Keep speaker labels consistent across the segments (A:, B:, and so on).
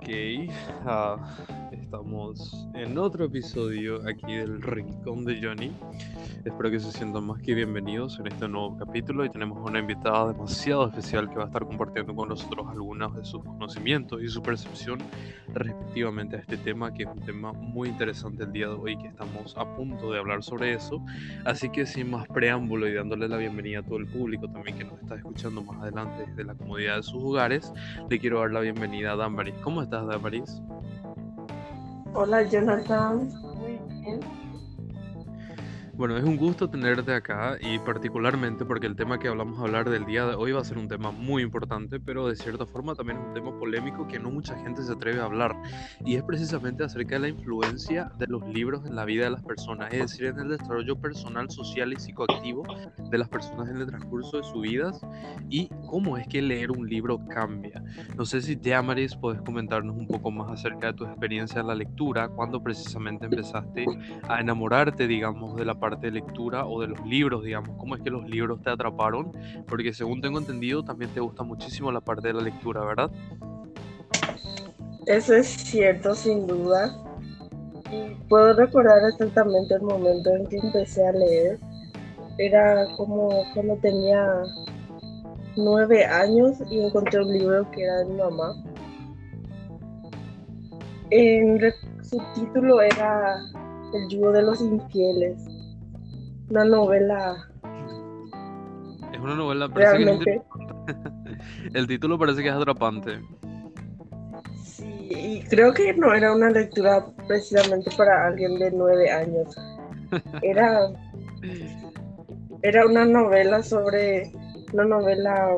A: Ok, ah, estamos en otro episodio aquí del Rincón de Johnny. Espero que se sientan más que bienvenidos en este nuevo capítulo y tenemos una invitada demasiado especial que va a estar compartiendo con nosotros algunos de sus conocimientos y su percepción respectivamente a este tema, que es un tema muy interesante el día de hoy, que estamos a punto de hablar sobre eso. Así que sin más preámbulo y dándole la bienvenida a todo el público también que nos está escuchando más adelante desde la comodidad de sus hogares, le quiero dar la bienvenida a Damaris. ¿Cómo estás, Damaris?
B: Hola, Jonathan. Muy bien.
A: Bueno, es un gusto tenerte acá y particularmente porque el tema que hablamos a hablar del día de hoy va a ser un tema muy importante, pero de cierta forma también es un tema polémico que no mucha gente se atreve a hablar y es precisamente acerca de la influencia de los libros en la vida de las personas, es decir, en el desarrollo personal, social y psicoactivo de las personas en el transcurso de sus vidas y cómo es que leer un libro cambia. No sé si te Amaris puedes comentarnos un poco más acerca de tu experiencia en la lectura, cuando precisamente empezaste a enamorarte, digamos, de la parte de lectura o de los libros, digamos, cómo es que los libros te atraparon, porque según tengo entendido también te gusta muchísimo la parte de la lectura, ¿verdad?
B: Eso es cierto, sin duda. Y puedo recordar exactamente el momento en que empecé a leer. Era como cuando tenía nueve años y encontré un libro que era de mi mamá. En su título era El yugo de los infieles una novela.
A: Es una novela,
B: realmente.
A: el título parece que es atrapante.
B: Sí, y creo que no era una lectura precisamente para alguien de nueve años. Era, era una novela sobre, una novela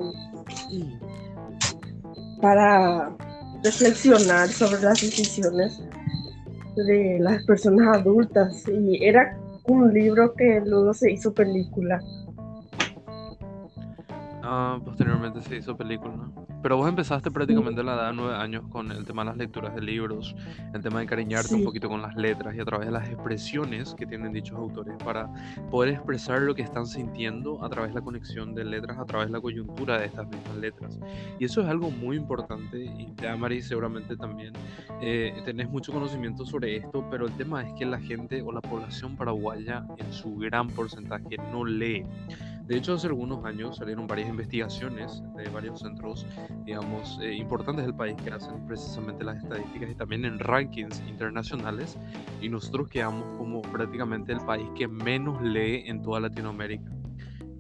B: para reflexionar sobre las decisiones de las personas adultas y era un libro que luego se hizo película.
A: Ah, posteriormente se hizo película. Pero vos empezaste prácticamente a la edad de nueve años con el tema de las lecturas de libros, el tema de encariñarte un poquito con las letras y a través de las expresiones que tienen dichos autores para poder expresar lo que están sintiendo a través de la conexión de letras, a través de la coyuntura de estas mismas letras. Y eso es algo muy importante y te Amari seguramente también eh, tenés mucho conocimiento sobre esto, pero el tema es que la gente o la población paraguaya en su gran porcentaje no lee. De hecho, hace algunos años salieron varias investigaciones de varios centros, digamos, eh, importantes del país que hacen precisamente las estadísticas y también en rankings internacionales. Y nosotros quedamos como prácticamente el país que menos lee en toda Latinoamérica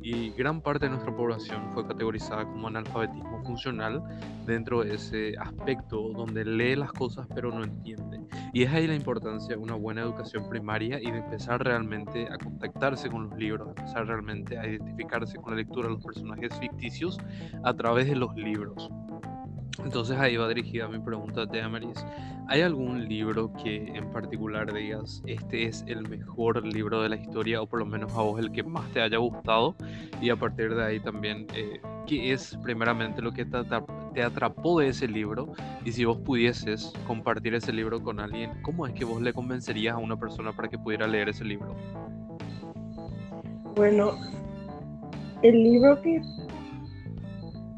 A: y gran parte de nuestra población fue categorizada como analfabetismo funcional dentro de ese aspecto donde lee las cosas pero no entiende. Y es ahí la importancia de una buena educación primaria y de empezar realmente a contactarse con los libros, empezar realmente a identificarse con la lectura de los personajes ficticios a través de los libros. Entonces ahí va dirigida mi pregunta a Amaris. ¿Hay algún libro que en particular digas, este es el mejor libro de la historia o por lo menos a vos el que más te haya gustado? Y a partir de ahí también, eh, ¿qué es primeramente lo que te atrapó de ese libro? Y si vos pudieses compartir ese libro con alguien, ¿cómo es que vos le convencerías a una persona para que pudiera leer ese libro?
B: Bueno, el libro que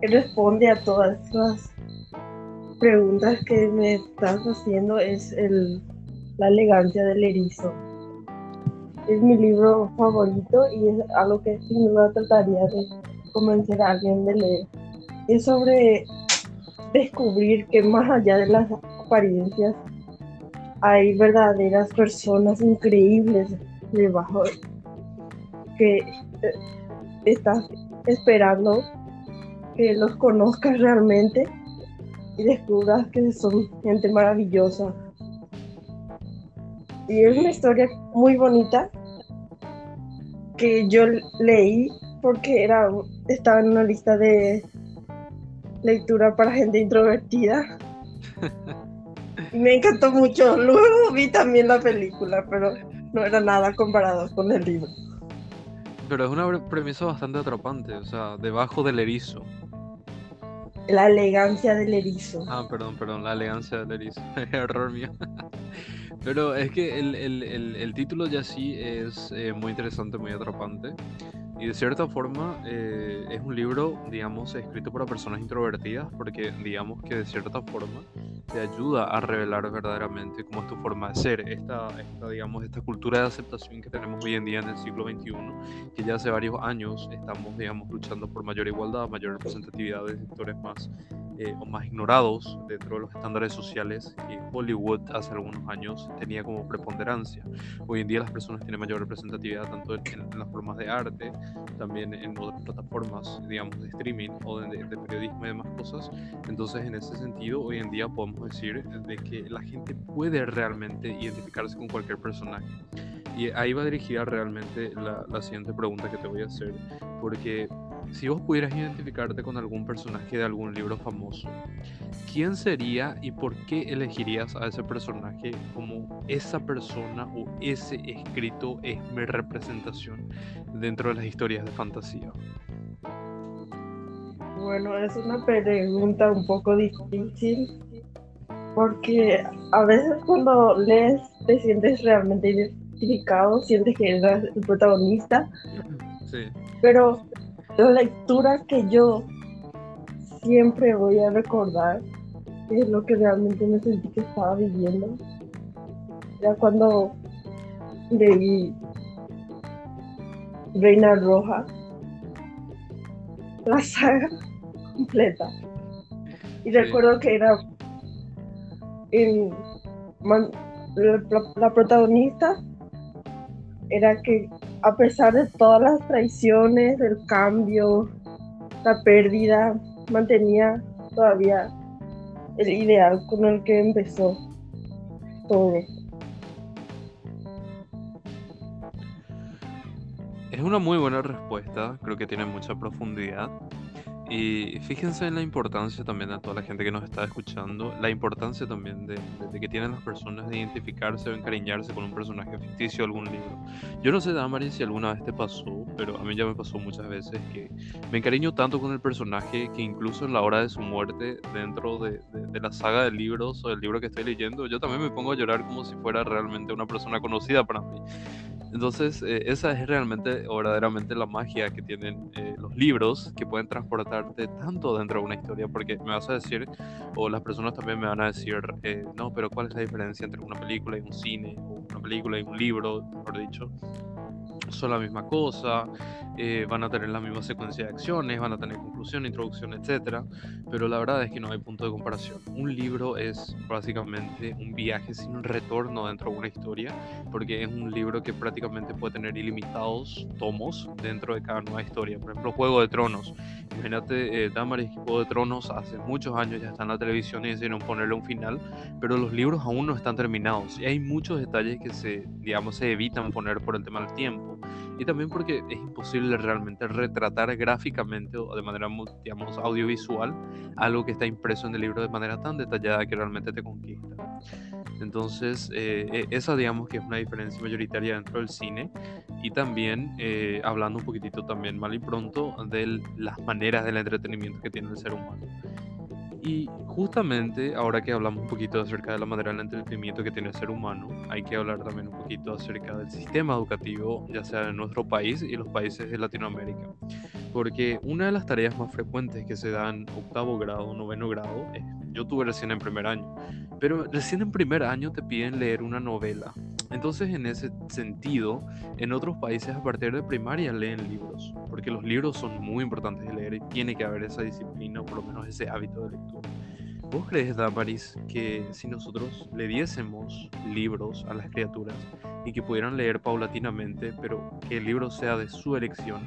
B: responde a todas las preguntas que me estás haciendo es el, La elegancia del erizo. Es mi libro favorito y es algo que sin duda trataría de convencer a alguien de leer. Es sobre descubrir que más allá de las apariencias hay verdaderas personas increíbles debajo que eh, estás esperando que los conozcas realmente y descubras que son gente maravillosa. Y es una historia muy bonita que yo leí porque era, estaba en una lista de lectura para gente introvertida. Y me encantó mucho. Luego vi también la película, pero no era nada comparado con el libro.
A: Pero es una premisa bastante atrapante, o sea, debajo del erizo.
B: La elegancia del erizo.
A: Ah, perdón, perdón, la elegancia del erizo. Error mío. Pero es que el, el, el, título ya sí es eh, muy interesante, muy atrapante. Y de cierta forma eh, es un libro, digamos, escrito para personas introvertidas, porque digamos que de cierta forma te ayuda a revelar verdaderamente cómo es tu forma de ser. Esta, esta, digamos, esta cultura de aceptación que tenemos hoy en día en el siglo XXI, que ya hace varios años estamos, digamos, luchando por mayor igualdad, mayor representatividad de sectores más eh, o más ignorados dentro de los estándares sociales que Hollywood hace algunos años tenía como preponderancia. Hoy en día las personas tienen mayor representatividad tanto en, las formas de arte, también en otras plataformas, digamos, de streaming o de, de periodismo y demás cosas. Entonces, en ese sentido, hoy en día podemos decir de que la gente puede realmente identificarse con cualquier personaje. Y ahí va dirigida realmente la, la siguiente pregunta que te voy a hacer, porque si vos pudieras identificarte con algún personaje de algún libro famoso, ¿quién sería y por qué elegirías a ese personaje como esa persona o ese escrito es mi representación dentro de las historias de fantasía?
B: Bueno, es una pregunta un poco difícil porque a veces cuando lees te sientes realmente identificado, sientes que eres el protagonista. Sí. Pero la lectura que yo siempre voy a recordar es lo que realmente me sentí que estaba viviendo. Era cuando leí Reina Roja, la saga completa. Y recuerdo que era la, protagonista era que a pesar de todas las traiciones, el cambio, la pérdida, mantenía todavía el ideal con el que empezó todo.
A: Es una muy buena respuesta, creo que tiene mucha profundidad. Y fíjense en la importancia también a toda la gente que nos está escuchando, la importancia también de, que tienen las personas de identificarse o encariñarse con un personaje ficticio o algún libro. Yo no sé, Damari, si alguna vez te pasó, pero a mí ya me pasó muchas veces que me encariño tanto con el personaje que incluso en la hora de su muerte, dentro de, de la saga de libros o del libro que estoy leyendo, yo también me pongo a llorar como si fuera realmente una persona conocida para mí. Entonces, eh, esa es realmente verdaderamente la magia que tienen eh, los libros, que pueden transportarte tanto dentro de una historia, porque me vas a decir, o las personas también me van a decir, eh, no, pero ¿cuál es la diferencia entre una película y un cine, o una película y un libro, mejor dicho? Son la misma cosa, eh, van a tener la misma secuencia de acciones, van a tener conclusión, introducción, etc. Pero la verdad es que no hay punto de comparación. Un libro es básicamente un viaje sin retorno dentro de una historia, porque es un libro que prácticamente puede tener ilimitados tomos dentro de cada nueva historia. Por ejemplo, Juego de Tronos. Imagínate, eh, Damaris, Juego de Tronos hace muchos años ya está en la televisión y decidieron ponerle un final, pero los libros aún no están terminados. Y hay muchos detalles que se, digamos, se evitan poner por el tema del tiempo y también porque es imposible realmente retratar gráficamente o de manera, digamos, audiovisual algo que está impreso en el libro de manera tan detallada que realmente te conquista. Entonces, eh, e, esa digamos que es una diferencia mayoritaria dentro del cine y también eh, hablando un poquitito también mal y pronto de las maneras del entretenimiento que tiene el ser humano. Y justamente ahora que hablamos un poquito acerca de la manera del entretenimiento que tiene el ser humano, hay que hablar también un poquito acerca del sistema educativo, ya sea en nuestro país y los países de Latinoamérica. Porque una de las tareas más frecuentes que se dan octavo grado, noveno grado, yo tuve recién en primer año, pero recién en primer año te piden leer una novela. Entonces, en ese sentido, en otros países a partir de primaria leen libros, porque los libros son muy importantes de leer y tiene que haber esa disciplina o por lo menos ese hábito de lectura. ¿Vos crees, Damaris, que si nosotros le diésemos libros a las criaturas y que pudieran leer paulatinamente, pero que el libro sea de su elección,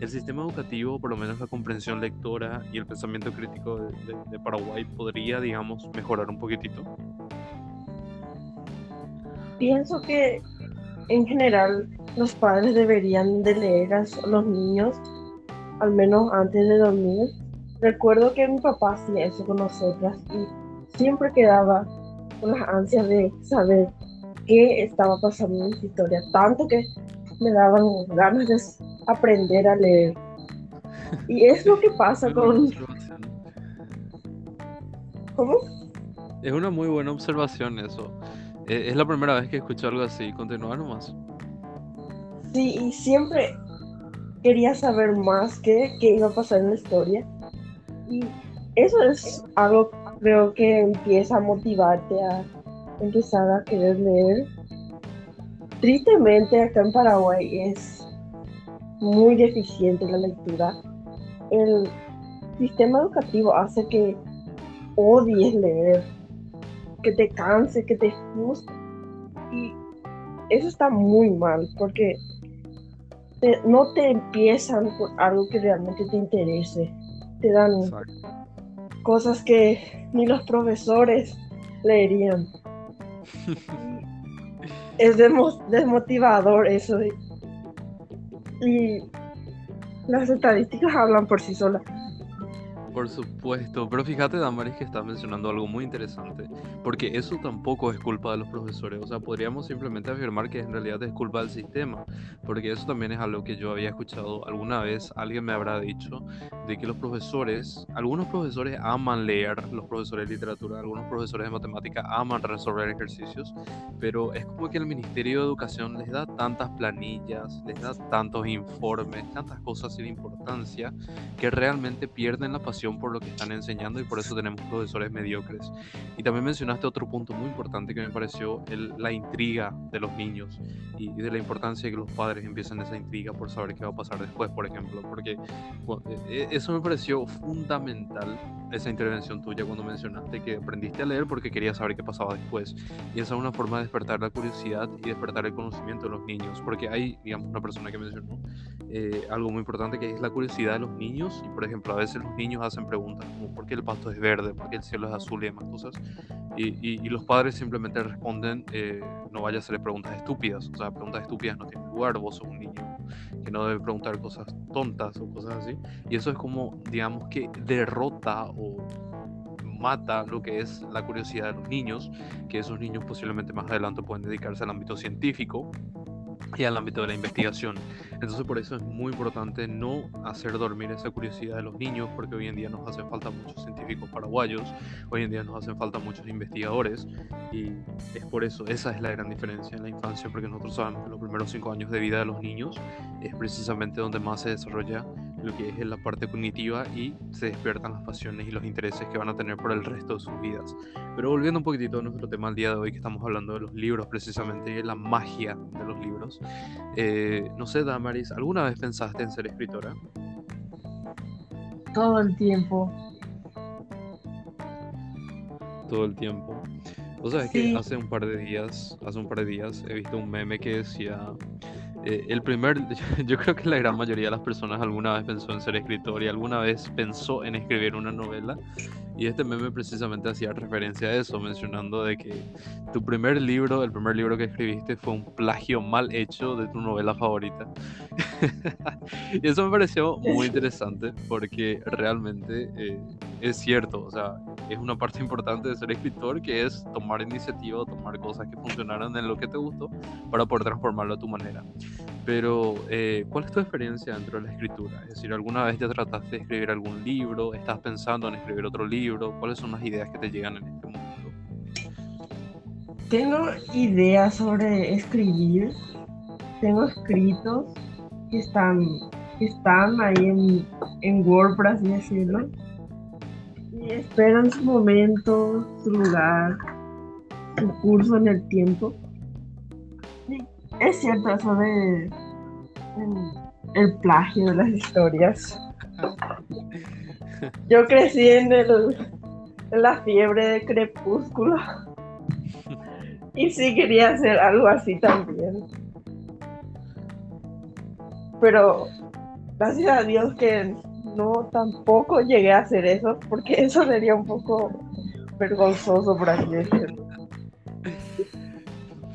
A: el sistema educativo, por lo menos la comprensión lectora y el pensamiento crítico de, de Paraguay podría, digamos, mejorar un poquitito?
B: Pienso que en general los padres deberían de leer a los niños al menos antes de dormir. Recuerdo que mi papá hacía eso con nosotras y siempre quedaba con las ansias de saber qué estaba pasando en su historia, tanto que me daban ganas de aprender a leer. Y es lo que pasa con...
A: ¿Cómo? Es una muy buena observación eso. Eh, es la primera vez que escucho algo así. Continúa nomás.
B: Sí, y siempre quería saber más qué, qué iba a pasar en la historia. Y eso es algo creo que empieza a motivarte a empezar a querer leer. Tristemente acá en Paraguay es muy deficiente la lectura. El sistema educativo hace que odies leer, que te canse, que te frustre. Y eso está muy mal porque no te empiezan por algo que realmente te interese. Te dan cosas que ni los profesores leerían. es desmotivador eso. Y las estadísticas hablan por sí solas.
A: Por supuesto, pero fíjate, Damaris, que está mencionando algo muy interesante, porque eso tampoco es culpa de los profesores, o sea, podríamos simplemente afirmar que en realidad es culpa del sistema, porque eso también es algo que yo había escuchado alguna vez, alguien me habrá dicho, de que los profesores, algunos profesores aman leer, los profesores de literatura, algunos profesores de matemática aman resolver ejercicios, pero es como que el Ministerio de Educación les da tantas planillas, les da tantos informes, tantas cosas sin importancia, que realmente pierden la pasión por lo que están enseñando y por eso tenemos profesores mediocres. Y también mencionaste otro punto muy importante que me pareció la intriga de los niños y, de la importancia de que los padres empiecen esa intriga por saber qué va a pasar después, por ejemplo, porque e, e, eso me pareció fundamental, esa intervención tuya cuando mencionaste que aprendiste a leer porque querías saber qué pasaba después. Y esa es una forma de despertar la curiosidad y despertar el conocimiento de los niños, porque hay, digamos, una persona que mencionó eh, algo muy importante que es la curiosidad de los niños. Y, por ejemplo, a veces los niños hacen preguntas como por qué el pasto es verde, por qué el cielo es azul y demás cosas. Y, los padres simplemente responden, eh, no vaya a hacerle preguntas estúpidas, o sea, preguntas estúpidas no tienen lugar, vos sos un niño que no debe preguntar cosas tontas o cosas así. Y eso es como, digamos que derrota o mata lo que es la curiosidad de los niños, que esos niños posiblemente más adelante pueden dedicarse al ámbito científico y al ámbito de la investigación. Entonces por eso es muy importante no hacer dormir esa curiosidad de los niños, porque hoy en día nos hacen falta muchos científicos paraguayos, hoy en día nos hacen falta muchos investigadores, y es por eso, esa es la gran diferencia en la infancia, porque nosotros sabemos que los primeros cinco años de vida de los niños es precisamente donde más se desarrolla lo que es la parte cognitiva y se despiertan las pasiones y los intereses que van a tener por el resto de sus vidas. Pero volviendo un poquitito a nuestro tema el día de hoy, que estamos hablando de los libros precisamente y de la magia de los libros, eh, no sé, Damaris, ¿alguna vez pensaste en ser escritora?
B: Todo el tiempo.
A: Todo el tiempo. O sea, es que hace un par de días, hace un par de días he visto un meme que decía eh, el primer, yo creo que la gran mayoría de las personas alguna vez pensó en ser escritor y alguna vez pensó en escribir una novela. Y este meme precisamente hacía referencia a eso, mencionando de que tu primer libro, el primer libro que escribiste fue un plagio mal hecho de tu novela favorita. y eso me pareció muy interesante porque realmente eh, es cierto, o sea, es una parte importante de ser escritor que es tomar iniciativa, tomar cosas que funcionaron en lo que te gustó para poder transformarlo a tu manera. Pero, eh, ¿cuál es tu experiencia dentro de la escritura? Es decir, ¿alguna vez ya trataste de escribir algún libro? ¿Estás pensando en escribir otro libro? ¿Cuáles son las ideas que te llegan en este momento?
B: Tengo ideas sobre escribir. Tengo escritos que están, que están ahí en, en Word, por así decirlo. Y esperan su momento, su lugar, su curso en el tiempo es cierto eso de el, plagio de las historias. Yo crecí en, el, en la fiebre de crepúsculo y sí quería hacer algo así también. Pero gracias a Dios que no tampoco llegué a hacer eso, porque eso sería un poco vergonzoso, por así decirlo.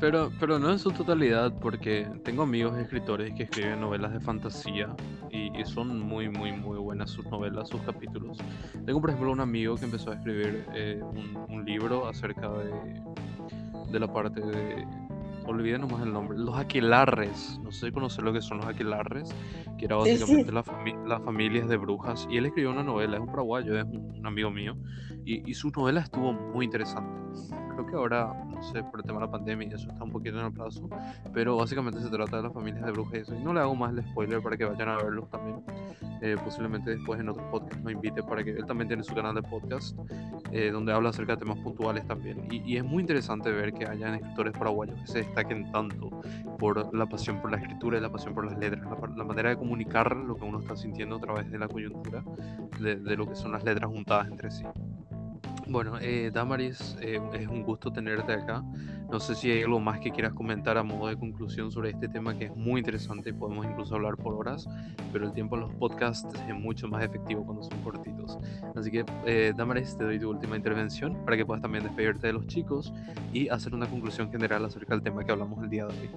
A: Pero, pero no en su totalidad, porque tengo amigos escritores que escriben novelas de fantasía y, son muy, muy, muy buenas sus novelas, sus capítulos. Tengo, por ejemplo, un amigo que empezó a escribir eh, un, libro acerca de, de la parte de. Olvidé nomás el nombre. Los aquelarres. No sé si conocer lo que son los aquelarres, que era básicamente las familias de brujas. Y él escribió una novela, es un paraguayo, es un, amigo mío. Y, y su novela estuvo muy interesante creo que ahora, no sé, por el tema de la pandemia y eso está un poquito en el plazo, pero básicamente se trata de las familias de brujas y eso. Y no le hago más el spoiler para que vayan a verlos también. Eh, posiblemente después en otro podcast lo invite para que él también tiene su canal de podcast eh, donde habla acerca de temas puntuales también. Y, y, es muy interesante ver que hayan escritores paraguayos que se destaquen tanto por la pasión por la escritura y la pasión por las letras, la, la manera de comunicar lo que uno está sintiendo a través de la coyuntura, de, de lo que son las letras juntadas entre sí. Bueno, eh, Damaris, eh, es un gusto tenerte acá. No sé si hay algo más que quieras comentar a modo de conclusión sobre este tema que es muy interesante y podemos incluso hablar por horas, pero el tiempo en los podcasts es mucho más efectivo cuando son cortitos. Así que, eh, Damaris, te doy tu última intervención para que puedas también despedirte de los chicos y hacer una conclusión general acerca del tema que hablamos el día de hoy.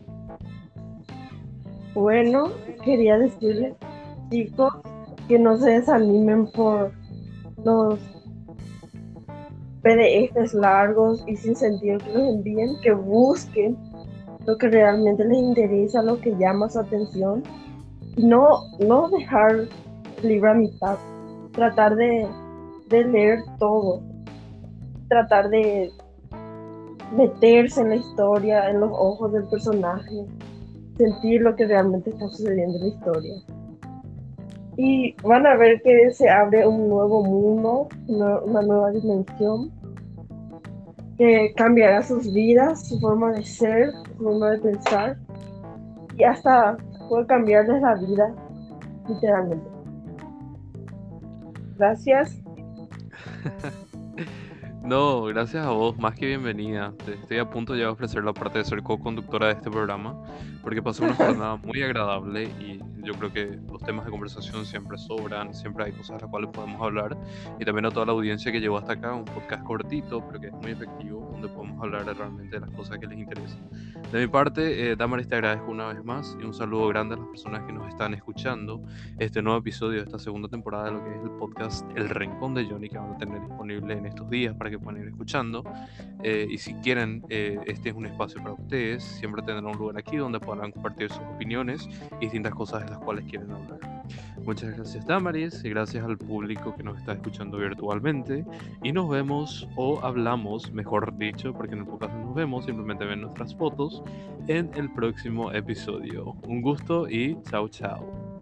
B: Bueno, quería decirles, chicos, que no se desanimen por los PDFs largos y sin sentido que los envíen, que busquen lo que realmente les interesa, lo que llama su atención. Y no, no dejar el libro a mitad, tratar de, de leer todo, tratar de meterse en la historia, en los ojos del personaje, sentir lo que realmente está sucediendo en la historia. Y van a ver que se abre un nuevo mundo, una, nueva dimensión que cambiará sus vidas, su forma de ser, su forma de pensar y hasta puede cambiarles la vida, literalmente. Gracias.
A: No, gracias a vos, más que bienvenida. Estoy a punto ya de ofrecer la parte de ser co-conductora de este programa, porque pasó una jornada muy agradable y yo creo que los temas de conversación siempre sobran, siempre hay cosas de las cuales podemos hablar. Y también a toda la audiencia que llegó hasta acá, un podcast cortito, pero que es muy efectivo, donde podemos hablar realmente de las cosas que les interesan. De mi parte, eh, Damaris, te agradezco una vez más y un saludo grande a las personas que nos están escuchando. Este nuevo episodio de esta segunda temporada de lo que es el podcast El Rincón de Johnny, que van a tener disponible en estos días para que puedan ir escuchando. Eh, y si quieren, eh, este es un espacio para ustedes. Siempre tendrán un lugar aquí donde podrán compartir sus opiniones y distintas cosas de las cuales quieren hablar. Muchas gracias Damaris y gracias al público que nos está escuchando virtualmente y nos vemos o hablamos, mejor dicho, porque en el podcast no nos vemos, simplemente ven nuestras fotos en el próximo episodio. Un gusto y chao chao.